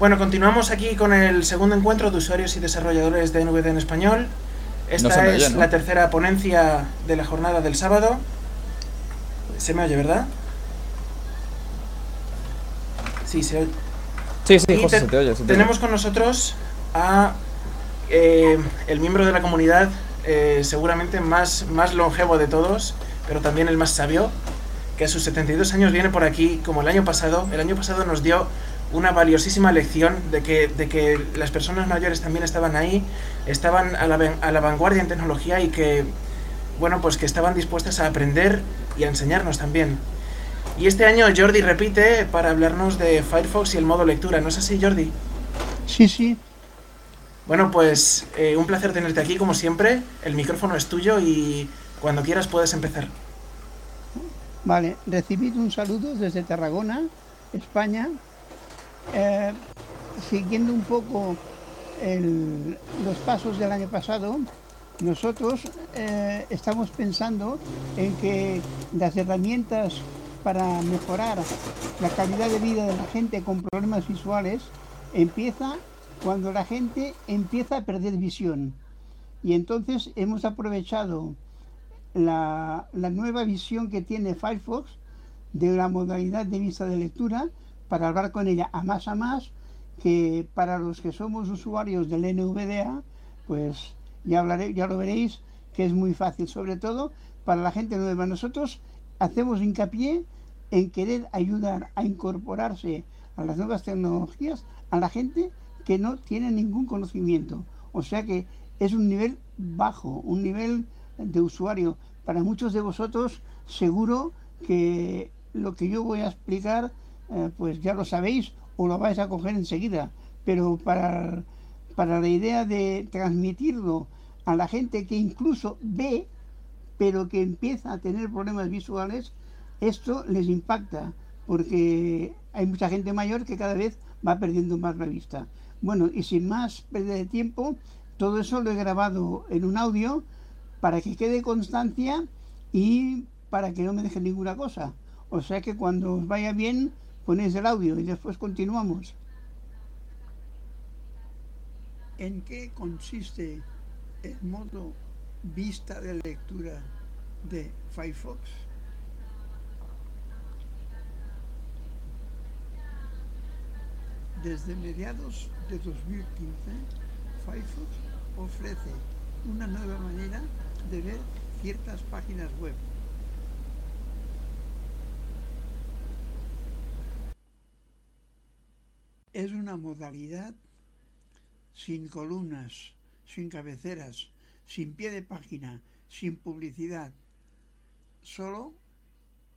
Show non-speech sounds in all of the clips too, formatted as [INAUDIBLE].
Bueno, continuamos aquí con el segundo encuentro de usuarios y desarrolladores de NVD en español. Esta es la tercera ponencia de la jornada del sábado. ¿Se me oye, verdad? Sí, se oye. Sí, sí, José, se te oye. tenemos con nosotros a eh, el miembro de la comunidad eh, seguramente más, más longevo de todos, pero también el más sabio, que a sus 72 años viene por aquí, como el año pasado. El año pasado nos dio una valiosísima lección de que, de que las personas mayores también estaban ahí, estaban a la, a la vanguardia en tecnología y que, bueno, pues que estaban dispuestas a aprender y a enseñarnos también. Y este año Jordi repite para hablarnos de Firefox y el modo lectura, ¿no es así, Jordi? Sí, sí. Bueno, pues eh, un placer tenerte aquí, como siempre. El micrófono es tuyo y cuando quieras puedes empezar. Vale, recibid un saludo desde Tarragona, España, eh, siguiendo un poco los pasos del año pasado, nosotros eh, estamos pensando en que las herramientas para mejorar la calidad de vida de la gente con problemas visuales empieza cuando la gente empieza a perder visión. Y entonces hemos aprovechado la, la nueva visión que tiene Firefox de la modalidad de vista de lectura para hablar con ella a más a más, que para los que somos usuarios del NVDA, pues ya, hablaré, ya lo veréis que es muy fácil, sobre todo para la gente nueva. Nosotros hacemos hincapié en querer ayudar a incorporarse a las nuevas tecnologías a la gente que no tiene ningún conocimiento. O sea que es un nivel bajo, un nivel de usuario. Para muchos de vosotros seguro que lo que yo voy a explicar eh, pues ya lo sabéis o lo vais a coger enseguida. Pero para, para la idea de transmitirlo a la gente que incluso ve, pero que empieza a tener problemas visuales, esto les impacta, porque hay mucha gente mayor que cada vez va perdiendo más la vista. Bueno, y sin más pérdida de tiempo, todo eso lo he grabado en un audio para que quede constancia y para que no me deje ninguna cosa. O sea que cuando os vaya bien, ponéis el audio y después continuamos. ¿En qué consiste el modo vista de lectura de Firefox? Desde mediados de 2015, Firefox ofrece una nueva manera de ver ciertas páginas web es una modalidad sin columnas, sin cabeceras, sin pie de página, sin publicidad, solo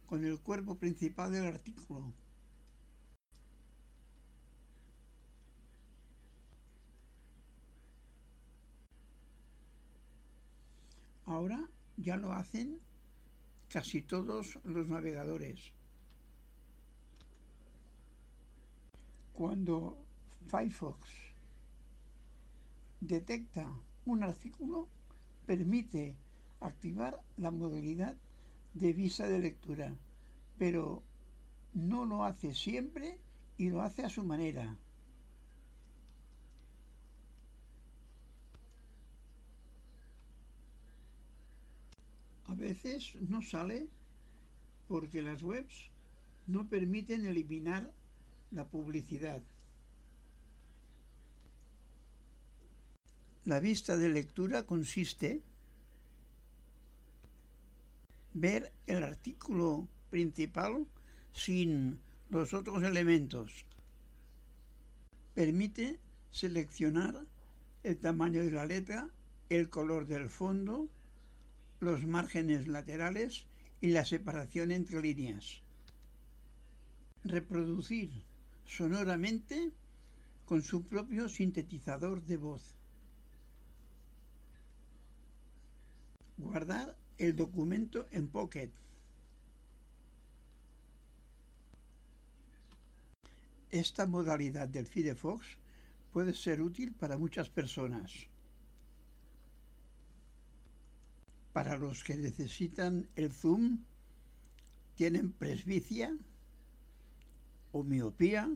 con el cuerpo principal del artículo. Ahora ya lo hacen casi todos los navegadores. Cuando Firefox detecta un artículo, permite activar la modalidad de visa de lectura, pero no lo hace siempre y lo hace a su manera. A veces no sale porque las webs no permiten eliminar la publicidad. La vista de lectura consiste ver el artículo principal sin los otros elementos. Permite seleccionar el tamaño de la letra, el color del fondo, los márgenes laterales y la separación entre líneas. Reproducir sonoramente con su propio sintetizador de voz. Guardar el documento en Pocket. Esta modalidad del Firefox puede ser útil para muchas personas. Para los que necesitan el zoom, tienen presbicia o miopía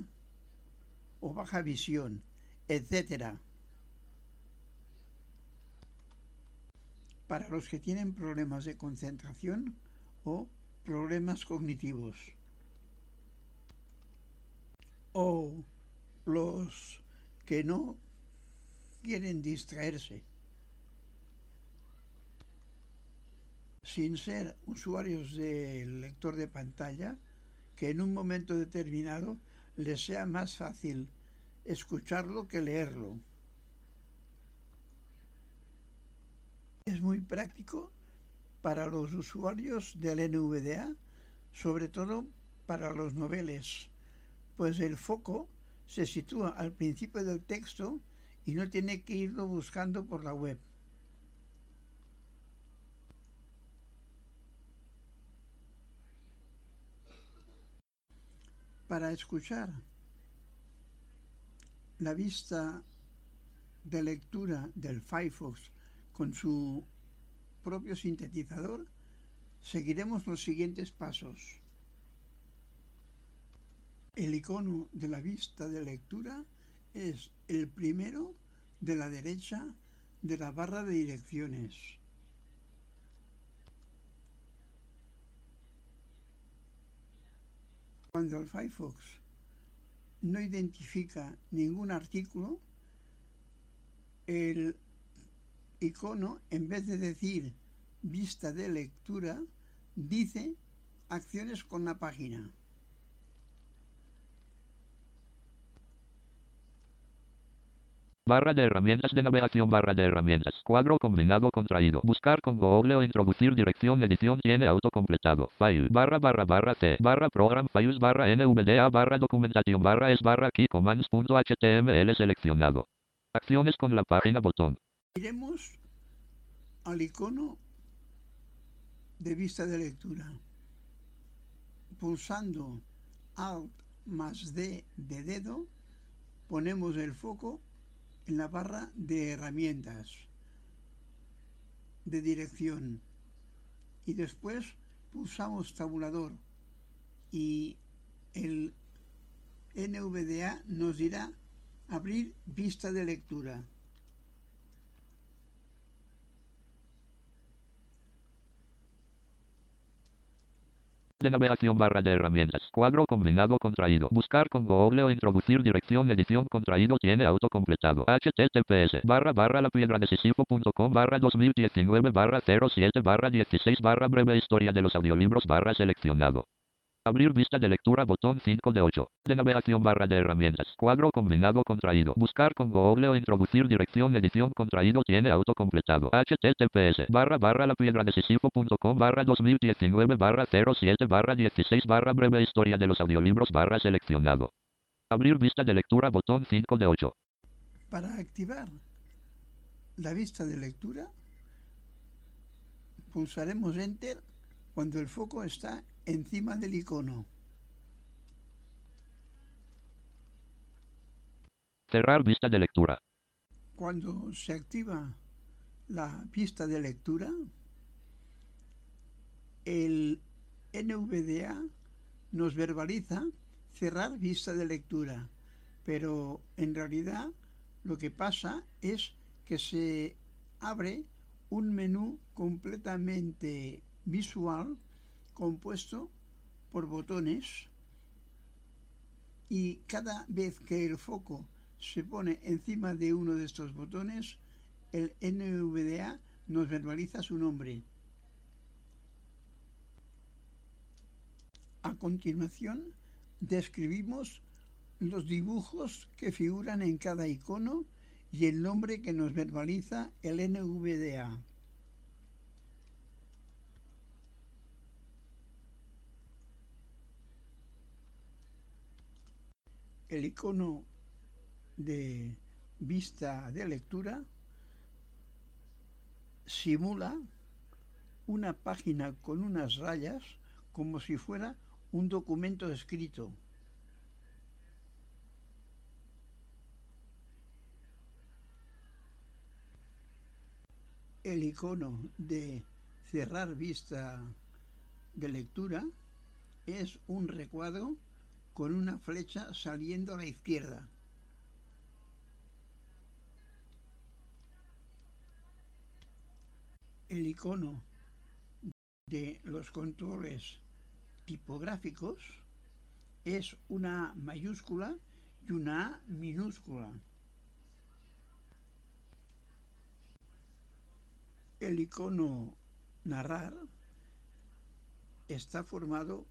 o baja visión, etc. Para los que tienen problemas de concentración o problemas cognitivos. O los que no quieren distraerse. Sin ser usuarios del lector de pantalla, que en un momento determinado les sea más fácil escucharlo que leerlo. Es muy práctico para los usuarios del NVDA, sobre todo para los noveles, pues el foco se sitúa al principio del texto y no tiene que irlo buscando por la web. Para escuchar la vista de lectura del Firefox con su propio sintetizador, seguiremos los siguientes pasos. El icono de la vista de lectura es el primero de la derecha de la barra de direcciones. Cuando el Firefox no identifica ningún artículo, el icono, en vez de decir vista de lectura, dice acciones con la página. Barra de herramientas de navegación, barra de herramientas. Cuadro combinado contraído. Buscar con Google o introducir dirección edición tiene autocompletado. File. Barra barra barra C. Barra program files barra NVDA barra documentación barra es barra key commands.html seleccionado. Acciones con la página botón. Iremos al icono de vista de lectura. Pulsando Alt más D de dedo, ponemos el foco en la barra de herramientas de dirección y después pulsamos tabulador y el NVDA nos dirá abrir vista de lectura. De navegación barra de herramientas. Cuadro combinado contraído. Buscar con Google o introducir dirección edición contraído tiene autocompletado. https barra barra la piedra de barra 2019 barra 07 barra 16 barra breve historia de los audiolibros barra seleccionado. Abrir vista de lectura botón 5 de 8. De navegación barra de herramientas. Cuadro combinado contraído. Buscar con Google o introducir dirección edición contraído tiene autocompletado. https barra barra la piedra de barra 2019 barra 07 barra 16 barra breve historia de los audiolibros barra seleccionado. Abrir vista de lectura botón 5 de 8. Para activar la vista de lectura pulsaremos enter cuando el foco está encima del icono. Cerrar vista de lectura. Cuando se activa la vista de lectura, el NVDA nos verbaliza cerrar vista de lectura, pero en realidad lo que pasa es que se abre un menú completamente visual compuesto por botones y cada vez que el foco se pone encima de uno de estos botones, el NVDA nos verbaliza su nombre. A continuación, describimos los dibujos que figuran en cada icono y el nombre que nos verbaliza el NVDA. El icono de vista de lectura simula una página con unas rayas como si fuera un documento escrito. El icono de cerrar vista de lectura es un recuadro con una flecha saliendo a la izquierda. El icono de los controles tipográficos es una A mayúscula y una A minúscula. El icono narrar está formado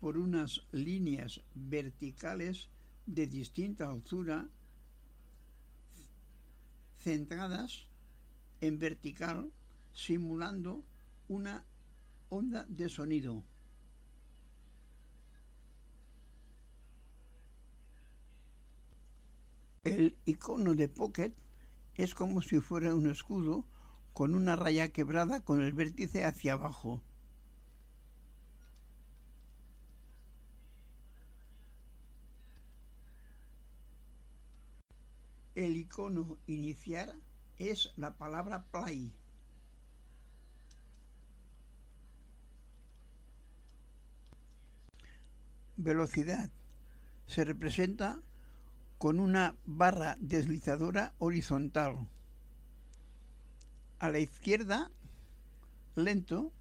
por unas líneas verticales de distinta altura centradas en vertical simulando una onda de sonido. El icono de Pocket es como si fuera un escudo con una raya quebrada con el vértice hacia abajo. El icono iniciar es la palabra play. Velocidad se representa con una barra deslizadora horizontal. A la izquierda, lento,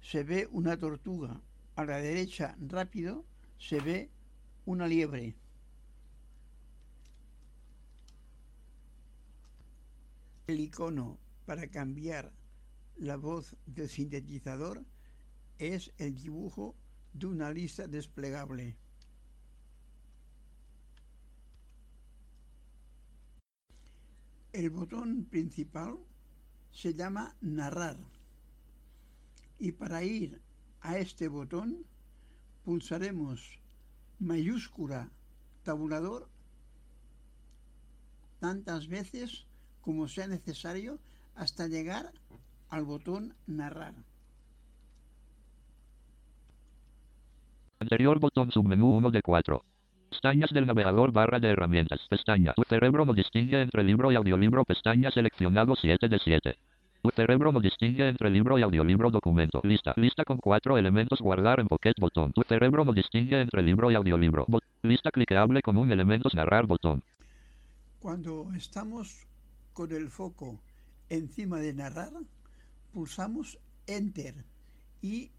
se ve una tortuga. A la derecha, rápido, se ve una liebre. El icono para cambiar la voz del sintetizador es el dibujo de una lista desplegable. El botón principal se llama narrar y para ir a este botón pulsaremos mayúscula tabulador tantas veces como sea necesario hasta llegar al botón narrar. Anterior botón submenú 1 de 4. Pestañas del navegador barra de herramientas. Pestaña. Tu cerebro no distingue entre libro y audiolibro. Pestaña seleccionado 7 de 7. Tu cerebro no distingue entre libro y audiolibro documento. Lista. Lista con cuatro elementos. Guardar en Pocket botón. Tu cerebro no distingue entre libro y audiolibro. lista cliqueable con un elementos narrar botón. Cuando estamos con el foco encima de narrar, pulsamos Enter y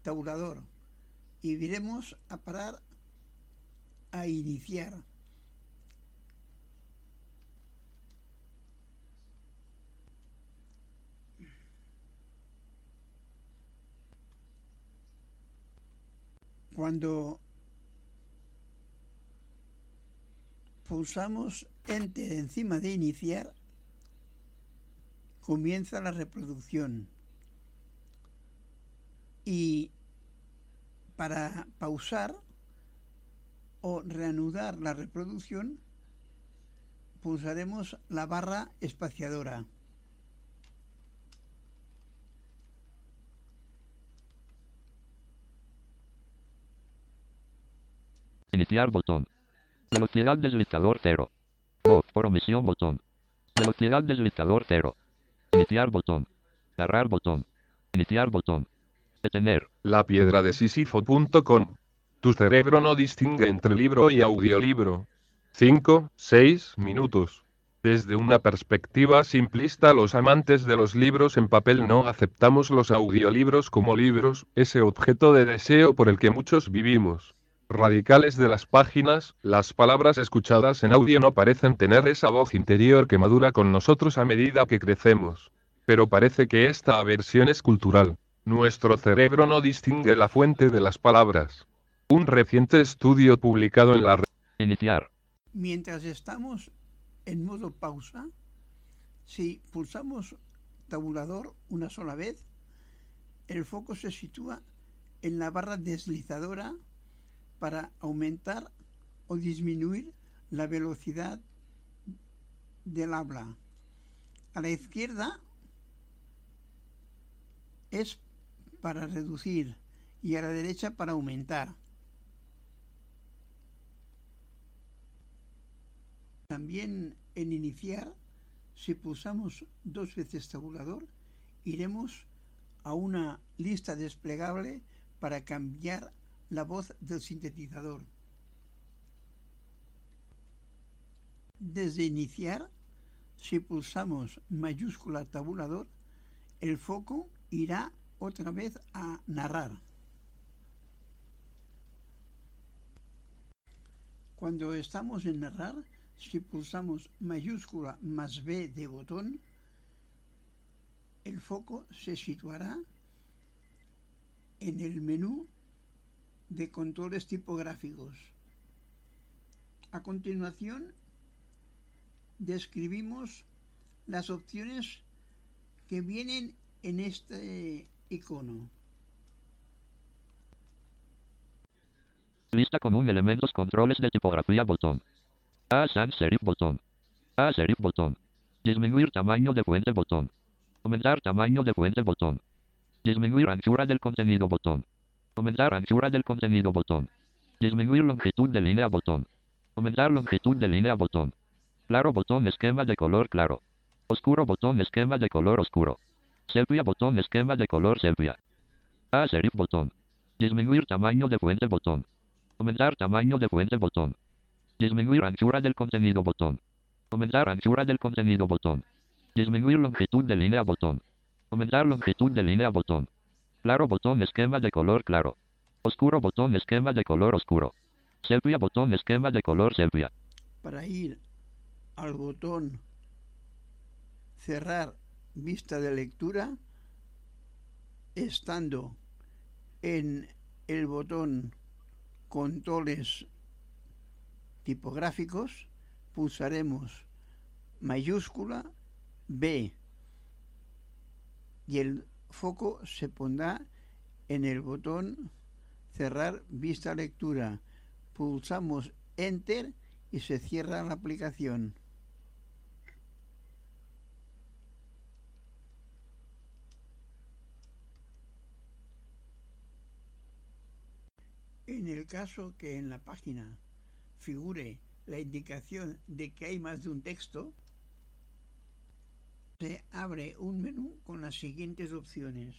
tabulador y iremos a parar a iniciar. Cuando pulsamos Enter encima de iniciar, comienza la reproducción. Y para pausar o reanudar la reproducción, pulsaremos la barra espaciadora. Iniciar botón. Velocidad deslizador 0. Voz por omisión botón. Velocidad deslizador 0. Iniciar botón. Cerrar botón. Iniciar botón. Detener. La piedra de Sisifo.com tu cerebro no distingue entre libro y audiolibro. 5, 6 minutos. Desde una perspectiva simplista, los amantes de los libros en papel no aceptamos los audiolibros como libros, ese objeto de deseo por el que muchos vivimos. Radicales de las páginas, las palabras escuchadas en audio no parecen tener esa voz interior que madura con nosotros a medida que crecemos. Pero parece que esta aversión es cultural. Nuestro cerebro no distingue la fuente de las palabras. Un reciente estudio publicado en la red. Iniciar. Mientras estamos en modo pausa, si pulsamos tabulador una sola vez, el foco se sitúa en la barra deslizadora para aumentar o disminuir la velocidad del habla. A la izquierda es para reducir y a la derecha para aumentar. También en iniciar, si pulsamos dos veces tabulador, iremos a una lista desplegable para cambiar la voz del sintetizador. Desde iniciar, si pulsamos mayúscula tabulador, el foco irá otra vez a narrar. Cuando estamos en narrar, si pulsamos mayúscula más B de botón, el foco se situará en el menú de controles tipográficos. A continuación, describimos las opciones que vienen en este icono. Lista común elementos controles de tipografía botón. A sans serif botón. A serif botón. Disminuir tamaño de fuente botón. Aumentar tamaño de fuente botón. Disminuir anchura del contenido botón. Aumentar anchura del contenido botón. Disminuir longitud de línea botón. Aumentar longitud de línea botón. Claro botón esquema de color claro. Oscuro botón esquema de color oscuro. Sepia botón esquema de color sepia. A serif botón. Disminuir tamaño de fuente botón. Aumentar tamaño de fuente botón. Disminuir anchura del contenido botón. Aumentar anchura del contenido botón. Disminuir longitud de línea botón. Aumentar longitud de línea botón. Claro botón esquema de color claro. Oscuro botón esquema de color oscuro. Sepia botón esquema de color sepia. Para ir al botón cerrar vista de lectura, estando en el botón controles tipográficos, pulsaremos mayúscula B y el foco se pondrá en el botón cerrar vista lectura. Pulsamos enter y se cierra la aplicación. En el caso que en la página figure la indicación de que hay más de un texto, se abre un menú con las siguientes opciones.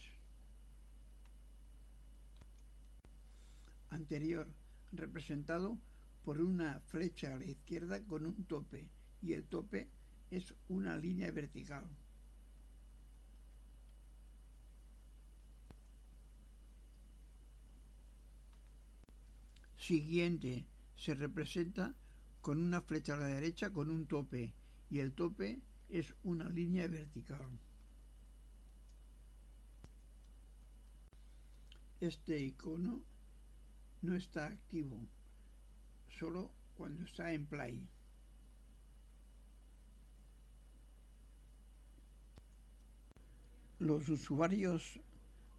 Anterior, representado por una flecha a la izquierda con un tope y el tope es una línea vertical. Siguiente se representa con una flecha a la derecha con un tope y el tope es una línea vertical. Este icono no está activo, solo cuando está en play. Los usuarios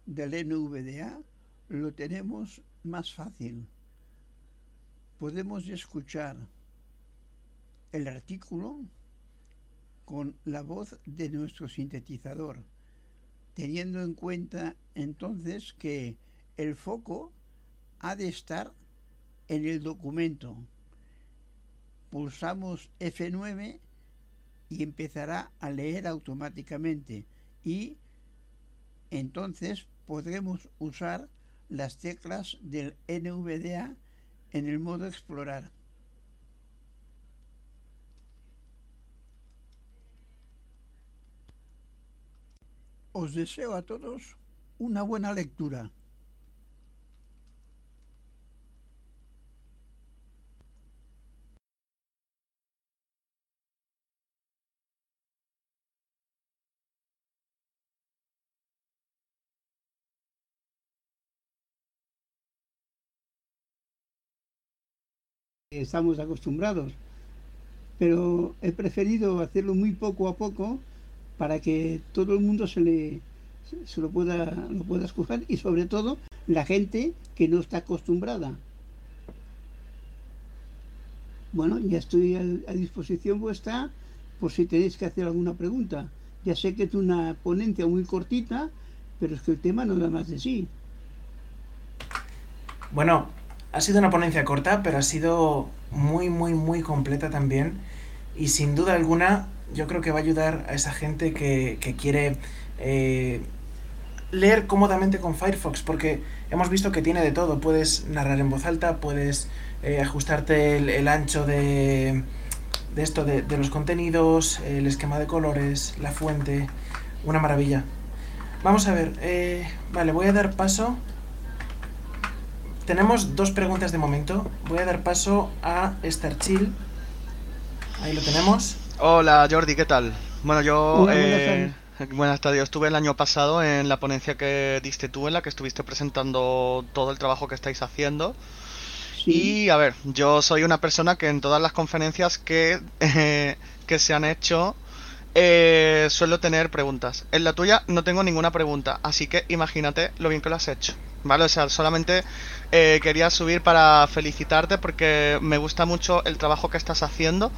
del NVDA lo tenemos más fácil. Podemos escuchar el artículo con la voz de nuestro sintetizador, teniendo en cuenta entonces que el foco ha de estar en el documento. Pulsamos F9 y empezará a leer automáticamente y entonces podremos usar las teclas del NVDA en el modo explorar. Os deseo a todos una buena lectura. estamos acostumbrados, pero he preferido hacerlo muy poco a poco para que todo el mundo se le se lo pueda lo pueda escoger y sobre todo la gente que no está acostumbrada. Bueno, ya estoy a, disposición vuestra por si tenéis que hacer alguna pregunta. Ya sé que es una ponencia muy cortita, pero es que el tema no da más de sí. Bueno, ha sido una ponencia corta, pero ha sido muy, muy, muy completa también. Y sin duda alguna yo creo que va a ayudar a esa gente que, quiere eh, leer cómodamente con Firefox, porque hemos visto que tiene de todo. Puedes narrar en voz alta, puedes eh, ajustarte el, ancho de, de esto, de, los contenidos, el esquema de colores, la fuente. Una maravilla. Vamos a ver. Eh, vale, voy a dar paso. Tenemos dos preguntas de momento. Voy a dar paso a Starchill. Ahí lo tenemos. Hola Jordi, ¿qué tal? Bueno, yo... Eh, buenas tardes. Estuve el año pasado en la ponencia que diste tú, en la que estuviste presentando todo el trabajo que estáis haciendo. Y a ver, yo soy una persona que en todas las conferencias que, [LAUGHS] que se han hecho eh, suelo tener preguntas. En la tuya no tengo ninguna pregunta, así que imagínate lo bien que lo has hecho. ¿Vale? O sea, solamente eh, quería subir para felicitarte porque me gusta mucho el trabajo que estás haciendo.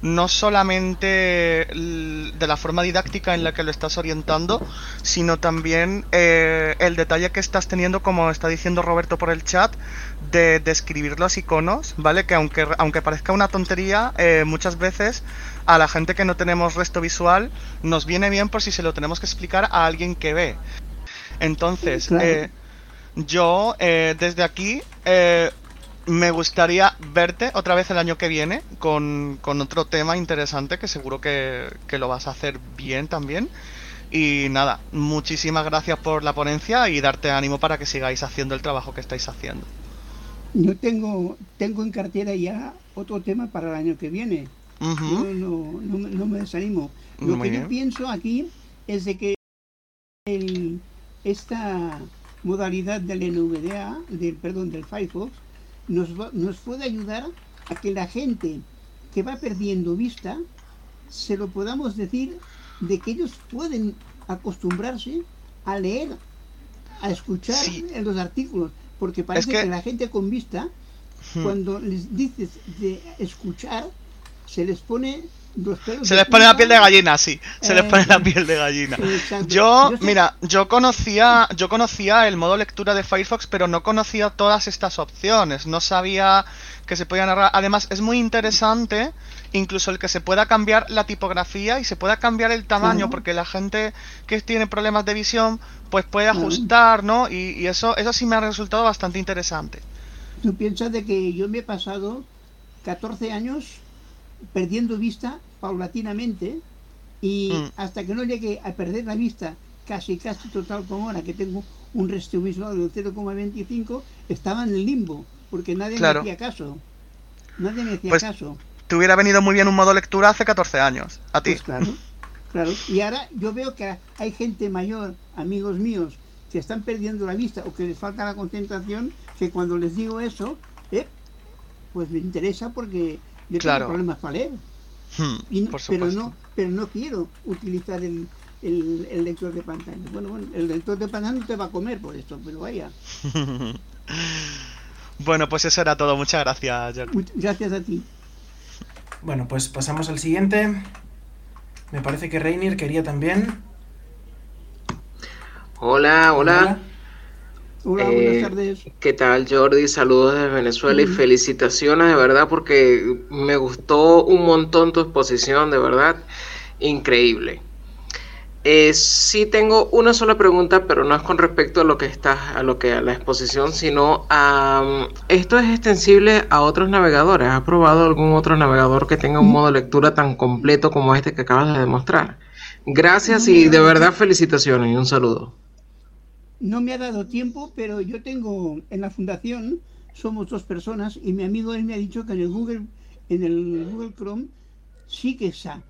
No solamente de la forma didáctica en la que lo estás orientando, sino también eh, el detalle que estás teniendo, como está diciendo Roberto por el chat, de describir los iconos, ¿vale? Que aunque, aunque parezca una tontería, eh, muchas veces a la gente que no tenemos resto visual nos viene bien por si se lo tenemos que explicar a alguien que ve. Entonces, eh, yo eh, desde aquí eh, me gustaría verte otra vez el año que viene con, otro tema interesante que seguro que, que, lo vas a hacer bien también. Y nada, muchísimas gracias por la ponencia y darte ánimo para que sigáis haciendo el trabajo que estáis haciendo. Yo tengo, tengo en cartera ya otro tema para el año que viene no, no, me desanimo. Lo que yo pienso aquí es de que esta modalidad del NVDA, del, perdón, del Firefox, nos, nos puede ayudar a que la gente que va perdiendo vista, se lo podamos decir de que ellos pueden acostumbrarse a leer, a escuchar en los artículos, porque parece que... la gente con vista, cuando les dices de escuchar, se les pone se les pone la piel de gallina, sí. Se les pone la eh, piel de gallina. Yo, mira, yo conocía, yo conocía el modo lectura de Firefox, pero no conocía todas estas opciones. No sabía que se podía narrar. Además, es muy interesante, incluso el que se pueda cambiar la tipografía y se pueda cambiar el tamaño, porque la gente que tiene problemas de visión, pues puede ajustar, ¿no? Y, y, eso, eso sí me ha resultado bastante interesante. Tú piensas de que yo me he pasado 14 años perdiendo vista paulatinamente y mm. hasta que no llegue a perder la vista casi casi total como ahora que tengo un resto visual de 0,25 estaba en el limbo porque nadie me hacía caso. Nadie me hacía pues, caso. te hubiera venido muy bien un modo lectura hace 14 años a ti. Pues claro claro. Y ahora yo veo que hay gente mayor amigos míos que están perdiendo la vista o que les falta la concentración que cuando les digo eso eh, pues me interesa porque yo claro. tengo problemas para leer. Hmm, pero no pero no quiero utilizar el, el, lector de pantalla. Bueno, bueno, el lector de pantalla no te va a comer por esto, pero vaya. [LAUGHS] bueno, pues eso era todo. Muchas gracias, Gracias a ti. Bueno, pues pasamos al siguiente. Me parece que Reinier quería también. Hola, hola. Hola, buenas eh, tardes. ¿Qué tal, Jordi? Saludos desde Venezuela y felicitaciones de verdad porque me gustó un montón tu exposición, de verdad, increíble. Eh, sí tengo una sola pregunta, pero no es con respecto a lo que está, a lo que a la exposición, sino a esto es extensible a otros navegadores. ¿Has probado algún otro navegador que tenga un modo de lectura tan completo como este que acabas de demostrar? Gracias y de verdad felicitaciones y un saludo. No me ha dado tiempo, pero yo tengo en la fundación, somos dos personas, y mi amigo él me ha dicho que en el Google, en el Google Chrome sí que está.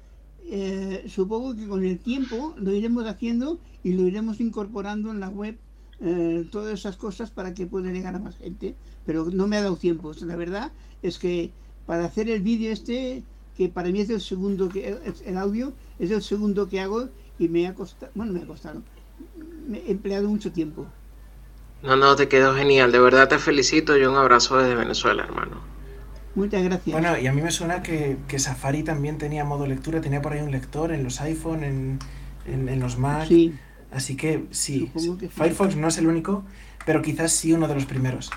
Eh, supongo que con el tiempo lo iremos haciendo y lo iremos incorporando en la web, eh, todas esas cosas para que pueda llegar a más gente, pero no me ha dado tiempo. la verdad es que para hacer el vídeo este, que para mí es el segundo que el audio, es el segundo que hago y me ha costado, bueno, me ha costado, empleado mucho tiempo. No, no, te quedó genial. De verdad te felicito y un abrazo desde Venezuela, hermano. Muchas gracias. Bueno, y a mí me suena que, Safari también tenía modo lectura, tenía por ahí un lector en los iPhone, en, en, los Mac. Sí. Así que sí, Firefox no es el único, pero quizás sí uno de los primeros.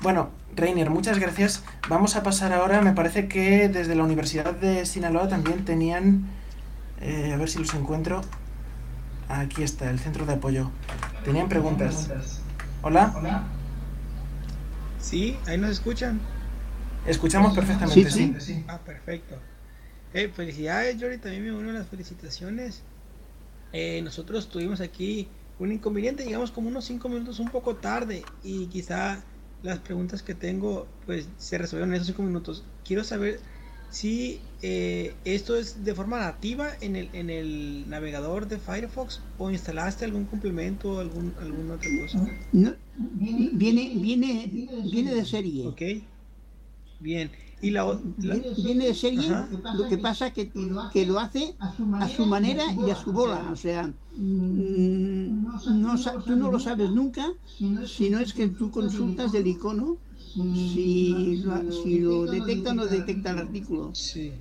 Bueno, Reiner, muchas gracias. Vamos a pasar ahora, me parece que desde la Universidad de Sinaloa también tenían, eh, a ver si los encuentro, Aquí está, el centro de apoyo. Tenían preguntas. ¿Hola? ¿Hola? Sí, ahí nos escuchan. Escuchamos perfectamente, sí. Ah, perfecto. Eh, felicidades, Jordi, también me uno a las felicitaciones. Eh, nosotros tuvimos aquí un inconveniente, llegamos como unos 5 minutos un poco tarde y quizá las preguntas que tengo pues se resolvieron en esos 5 minutos. Quiero saber si eh, esto es de forma nativa en el, en el navegador de Firefox o instalaste algún complemento o algún, alguna otra cosa. No, viene, viene, viene de serie. Ok. Bien. Y la, Viene de serie, lo que pasa que, que lo hace a su manera y a su bola. O sea, mm, no, tú no lo sabes nunca, si no es que tú consultas el icono si lo, si lo detecta o no detecta el artículo. Sí.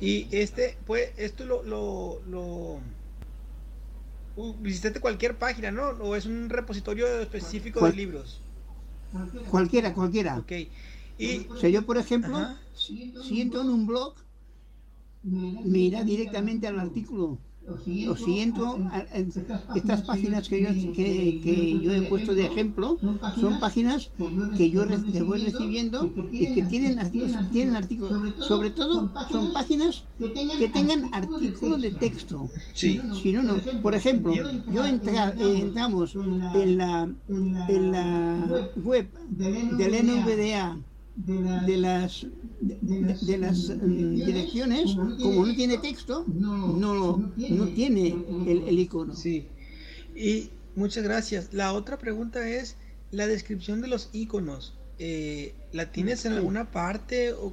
Y este, pues, esto lo, lo, lo uh, visitaste cualquier página, ¿no? ¿O es un repositorio específico de libros? Cualquiera, cualquiera. Ok. Y, o sea, yo, por ejemplo, si entro en un blog, me irá directamente al artículo o si entro estas páginas que yo, que, yo he puesto de ejemplo son páginas que yo voy recibiendo y que tienen artículos, tienen artículos sobre todo son páginas que tengan artículos de texto. sí. si no no por ejemplo yo entra, eh, entramos en la en la web del NVDA de las de, las mm, direcciones como no tiene texto no no tiene el, icono. Sí. Y muchas gracias. La otra pregunta es la descripción de los iconos eh, la tienes en alguna parte o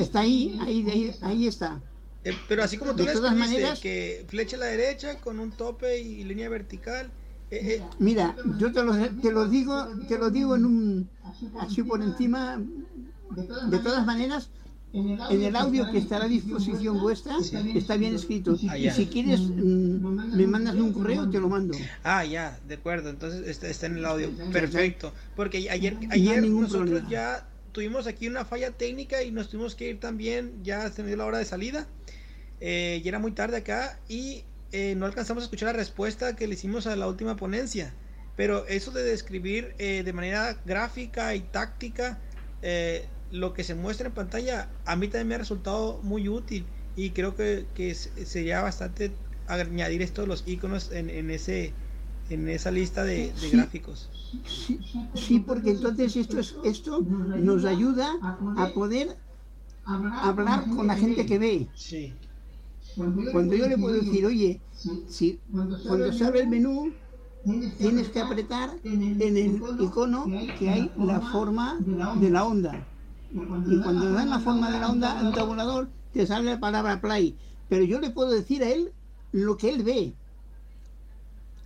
está ahí ahí ahí, está. Eh, pero así como tú de todas maneras que flecha a la derecha con un tope y línea vertical eh, eh, Mira, yo te lo, te lo digo, te lo digo en un así por encima. De todas maneras, en el audio que estará a disposición vuestra está bien escrito. Ah, y si quieres, mm, me mandas un correo te lo mando. Ah, ya, de acuerdo. Entonces está, está en el audio. Perfecto. Porque ayer, ayer nosotros ya tuvimos aquí una falla técnica y nos tuvimos que ir también. Ya se me dio la hora de salida. Eh, y era muy tarde acá. Y eh, no alcanzamos a escuchar la respuesta que le hicimos a la última ponencia. Pero eso de describir eh, de manera gráfica y táctica eh, lo que se muestra en pantalla, a mí también me ha resultado muy útil. Y creo que, sería bastante añadir estos los iconos en, ese en esa lista de, gráficos. Sí, porque entonces esto, es, esto nos ayuda a poder hablar con la gente que ve. Sí. Cuando yo le puedo decir, oye, si cuando se abre el menú, tienes que apretar en el icono que hay la forma de la onda. Y cuando dan la forma de la onda en tabulador, te sale la palabra play. Pero yo le puedo decir a él lo que él ve.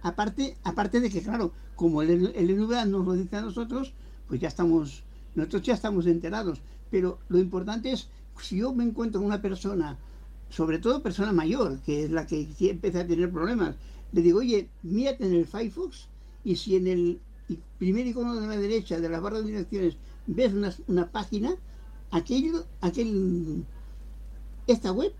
Aparte, aparte de que, claro, como el, el NVA nos lo dice a nosotros, pues ya estamos, nosotros ya estamos enterados. Pero lo importante es, si yo me encuentro con una persona sobre todo persona mayor, que es la que empieza a tener problemas. Le digo, oye, mírate en el Firefox y si en el primer icono de la derecha de la barra de direcciones ves una, página, aquello, aquel, esta web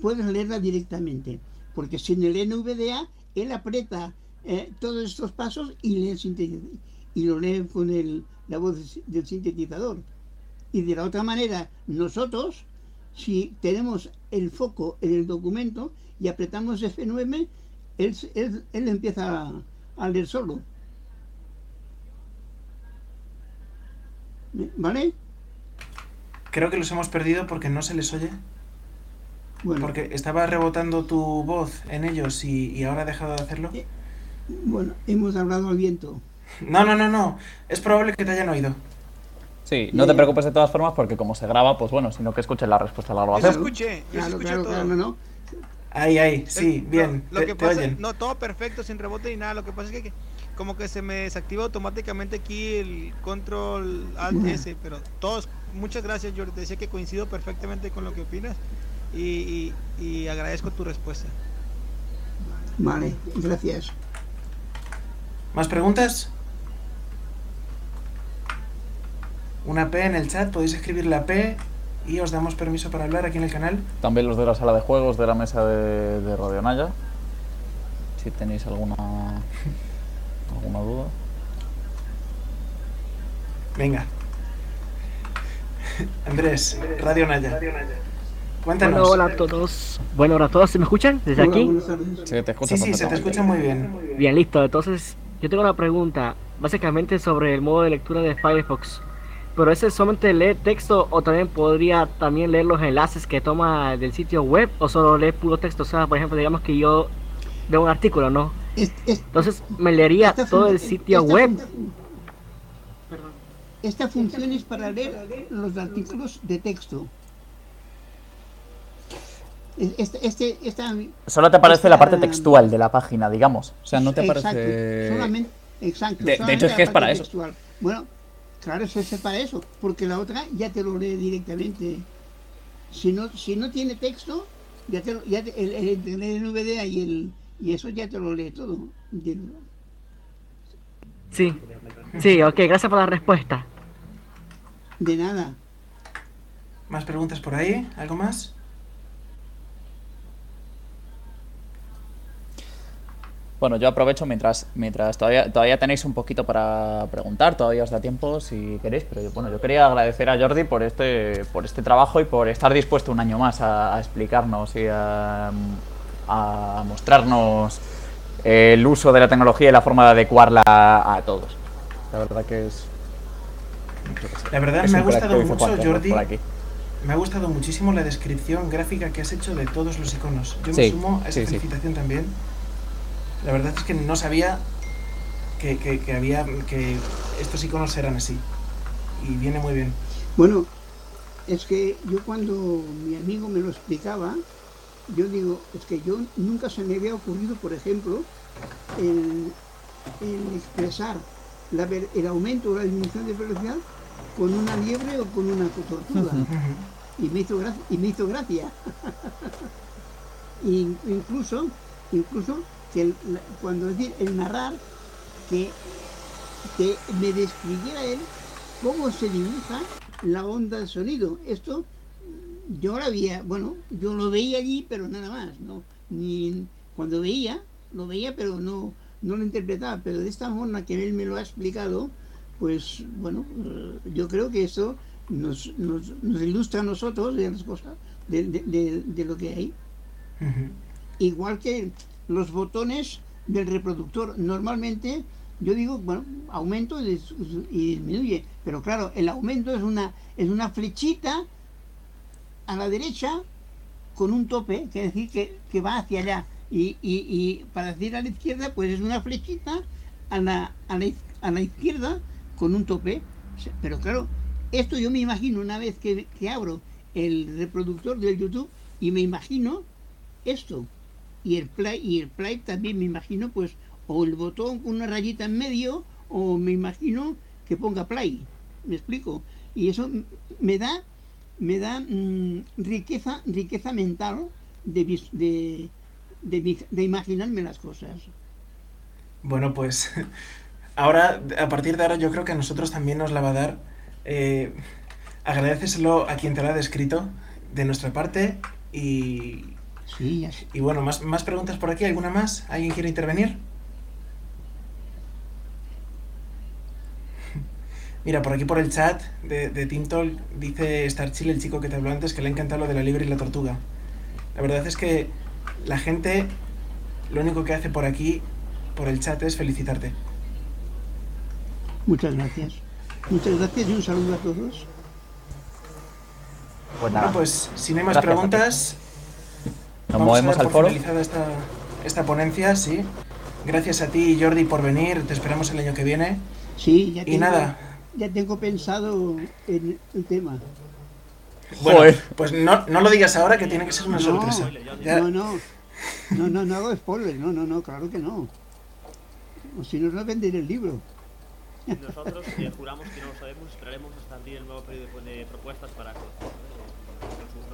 puedes leerla directamente. Porque si en el NVDA él aprieta eh, todos estos pasos y, lee y lo lee con el, la voz del sintetizador. Y de la otra manera, nosotros si tenemos el foco en el documento y apretamos F9, él, él, él empieza a, leer solo. ¿Vale? Creo que los hemos perdido porque no se les oye. Porque estaba rebotando tu voz en ellos y, ahora ha dejado de hacerlo. Eh, bueno, hemos hablado al viento. No, no, no, no. Es probable que te hayan oído. Sí, no te preocupes de todas formas porque como se graba, pues bueno, sino que escuchen la respuesta a la grabación. Yo escuché, yo escuché todo. no. Ahí, ahí, sí, bien. lo que pasa, no, todo perfecto, sin rebote ni nada. Lo que pasa es que, como que se me desactiva automáticamente aquí el control alt S, pero todos, muchas gracias, Jordi. Te decía que coincido perfectamente con lo que opinas y, y agradezco tu respuesta. Vale, gracias. ¿Más preguntas? Una P en el chat, podéis escribir la P y os damos permiso para hablar aquí en el canal. También los de la sala de juegos de la mesa de, de Radio Naya, si tenéis alguna, [LAUGHS] alguna duda. Venga. Andrés, Radio Naya. Cuéntanos. Bueno, hola a todos. Bueno, hola a todos. ¿Se me escuchan desde aquí? Sí, te escucho Sí, sí, se te escucha muy bien. Bien, listo. Entonces, yo tengo una pregunta, básicamente sobre el modo de lectura de Firefox. Pero ese solamente lee texto o también podría también leer los enlaces que toma del sitio web o solo lee puro texto. O sea, por ejemplo, digamos que yo veo un artículo, ¿no? Entonces me leería Esta todo el sitio esta web. Esta función es para leer los artículos de texto. Es- Este, este, esta, Solo te aparece la parte esta- textual de la página, digamos. O sea, no te Exacto, aparece. solamente, exacto. De- hecho, es que es para eso. Bueno, claro, eso es para eso, porque la otra ya te lo lee directamente. Si no, si no tiene texto, ya te lo- ya te- el, el internet en VDA y el y eso ya te lo lee todo. Sí. Sí, ok, gracias por la respuesta. De nada. ¿Más preguntas por ahí? ¿Algo más? Bueno, yo aprovecho mientras, mientras todavía, todavía tenéis un poquito para preguntar, todavía os da tiempo si queréis, pero yo, bueno, yo quería agradecer a Jordi por este, por este trabajo y por estar dispuesto un año más a, a explicarnos y a, a mostrarnos el uso de la tecnología y la forma de adecuarla a todos. La verdad que es... La verdad es me ha gustado mucho, Jordi. por aquí. Me ha gustado muchísimo la descripción gráfica que has hecho de todos los iconos. Yo me Sí, sumo a esa sí, sí. felicitación también. La verdad es que no sabía que, que- que había que estos iconos eran así. Y viene muy bien. Bueno, es que yo cuando mi amigo me lo explicaba, yo digo, es que yo nunca se me había ocurrido, por ejemplo, el, el expresar la el aumento o la disminución de velocidad con una liebre o con una tortuga. y me hizo gracia, y me hizo gracia. [LAUGHS] Y incluso, incluso que el- la- cuando decir el narrar, que, que me describiera él cómo se dibuja la onda del sonido. Esto yo la veía, bueno, yo lo veía allí, pero nada más, ¿no? Ni cuando veía, lo veía, pero no, no lo interpretaba. Pero de esta forma que él me lo ha explicado, pues bueno, eh, yo creo que eso nos, nos, nos ilustra a nosotros de las cosas, de, de- de- de lo que hay. Igual que los botones del reproductor. Normalmente yo digo, bueno, aumento y dis- y disminuye, pero claro, el aumento es una, es una flechita a la derecha con un tope, que decir que, que va hacia allá. Y, y, para decir a la izquierda, pues es una flechita a la, a la, a la izquierda con un tope. Pero claro, esto yo me imagino una vez que, que abro el reproductor del YouTube y me imagino esto. Y el play, y el play también me imagino pues o el botón con una rayita en medio o me imagino que ponga play. ¿Me explico? Y eso me da me da mm, riqueza riqueza mental de, de, de imaginarme las cosas. Bueno, pues [LAUGHS] ahora, a partir de ahora, yo creo que a nosotros también nos la va a dar. Eh, agradeceselo a quien te lo ha descrito de nuestra parte y. Sí, Y bueno, más, más preguntas por aquí. ¿Alguna más? ¿Alguien quiere intervenir? [LAUGHS] Mira, por aquí por el chat de, de Tintol dice Starchill, el chico que te habló antes, que le ha encantado lo de la libre y la tortuga. La verdad es que la gente lo único que hace por aquí, por el chat, es felicitarte. Muchas gracias. Muchas gracias y un saludo a todos. Pues Bueno, pues si no hay más Gracias a ti. preguntas, Nos vamos a movemos dar al por foro. finalizada esta, esta ponencia, sí. Gracias a ti, Jordi, por venir. Te esperamos el año que viene. Sí, ya Y tengo, nada. ya tengo pensado en el tema. Bueno, Joder. pues no, no lo digas ahora que tiene que ser una No, sorpresa. Ya- No, no, no, no, no hago spoiler, no, no, no, claro que no. O si no, no venderé el libro. Nosotros eh, juramos que no lo sabemos, esperaremos hasta abrir el nuevo periodo de propuestas para.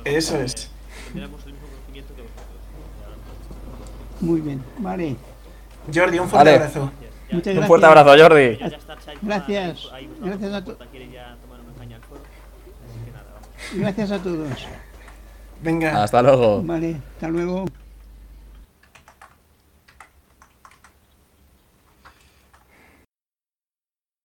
Eso es. Tendremos el mismo conocimiento que vosotros. Muy bien, vale. Jordi, un fuerte Vale. abrazo. Muchas Un fuerte abrazo, Jordi. Gracias. ahí, Gracias a todos. Gracias a todos. Venga. Hasta luego. Vale, hasta luego.